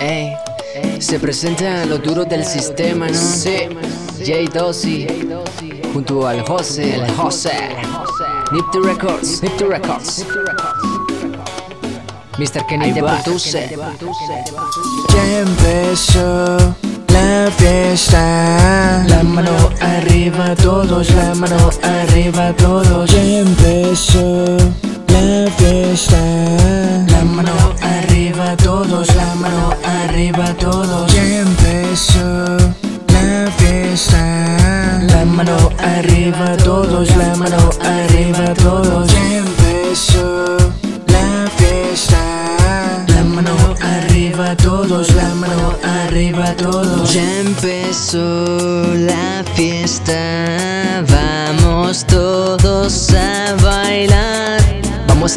Ey, se presentan los duros del sistema, ¿no? Sí. J Dossi junto al Jose, el Jose. Nifty Records, Nifty Records. Mr. Kenny te produce. Ya empezó la fiesta. La mano arriba todos, la mano arriba todos. Ya empezó todos. Ya empezó la fiesta. La mano arriba todos, la mano arriba todos. Ya empezó la fiesta,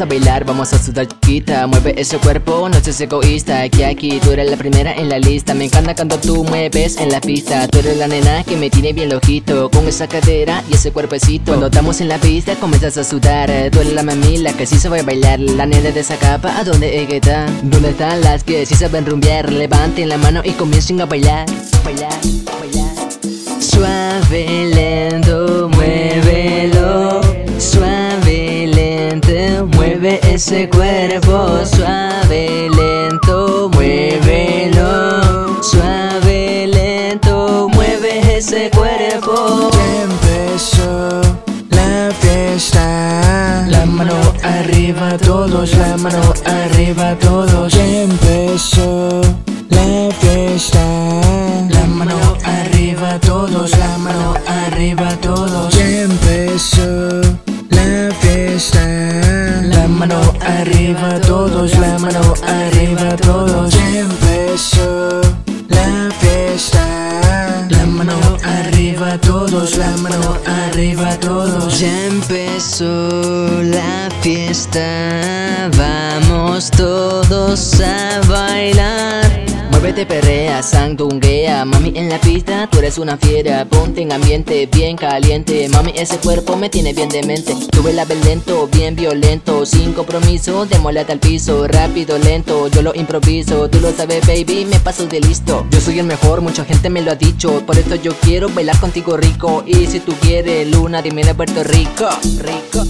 A bailar, vamos a sudar chiquita. Mueve ese cuerpo, no seas egoísta. Que aquí tú eres la primera en la lista. Me encanta cuando tú mueves en la pista. Tú eres la nena que me tiene bien lojito. Con esa cadera y ese cuerpecito. Cuando estamos en la pista comienzas a sudar. Tú eres la mamila que sí sabe bailar. La nena de esa capa, ¿a dónde está? ¿Dónde están las que sí saben rumbear? Levanten la mano y comiencen a bailar. Bailar, bailar. Suave, lento, mueve ese cuerpo Suave, lento, muévelo Suave, lento, mueve ese cuerpo Ya empezó la fiesta. La mano arriba todos, la mano arriba todos. Ya empezó la fiesta. La mano arriba todos, la mano arriba todos. Ya arriba todos, la mano arriba todos. Empezó la fiesta. La mano arriba todos, la mano arriba todos. Ya empezó la fiesta, vamos todos a bailar. Muévete, perrea, sandunguea, mami en la pista, tú eres una fiera, ponte en ambiente bien caliente, mami ese cuerpo me tiene bien demente. Tuve la lento, bien violento, sin compromiso, démosle hasta el piso, rápido, lento, yo lo improviso, tú lo sabes baby, me paso de listo. Yo soy el mejor, mucha gente me lo ha dicho, por esto yo quiero bailar contigo rico, y si tú quieres luna, dime de Puerto Rico, rico.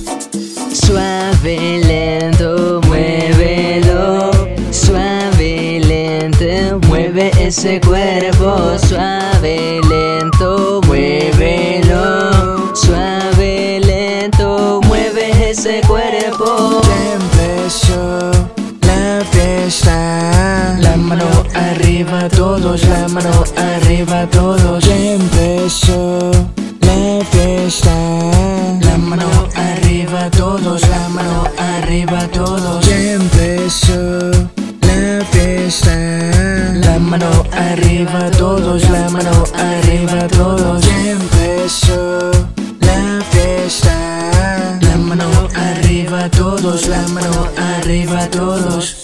Suave, lento, muévelo. Suave, lento, ese cuerpo. Suave, lento, muévelo. Suave, lento, mueve ese cuerpo. Ya empezó la fiesta. La mano arriba todos, la mano arriba todos. Ya empezó la fiesta. La mano arriba todos, la mano arriba todos. Arriba todos, la mano arriba todos. Ya empezó la fiesta. La mano arriba todos, la mano arriba todos.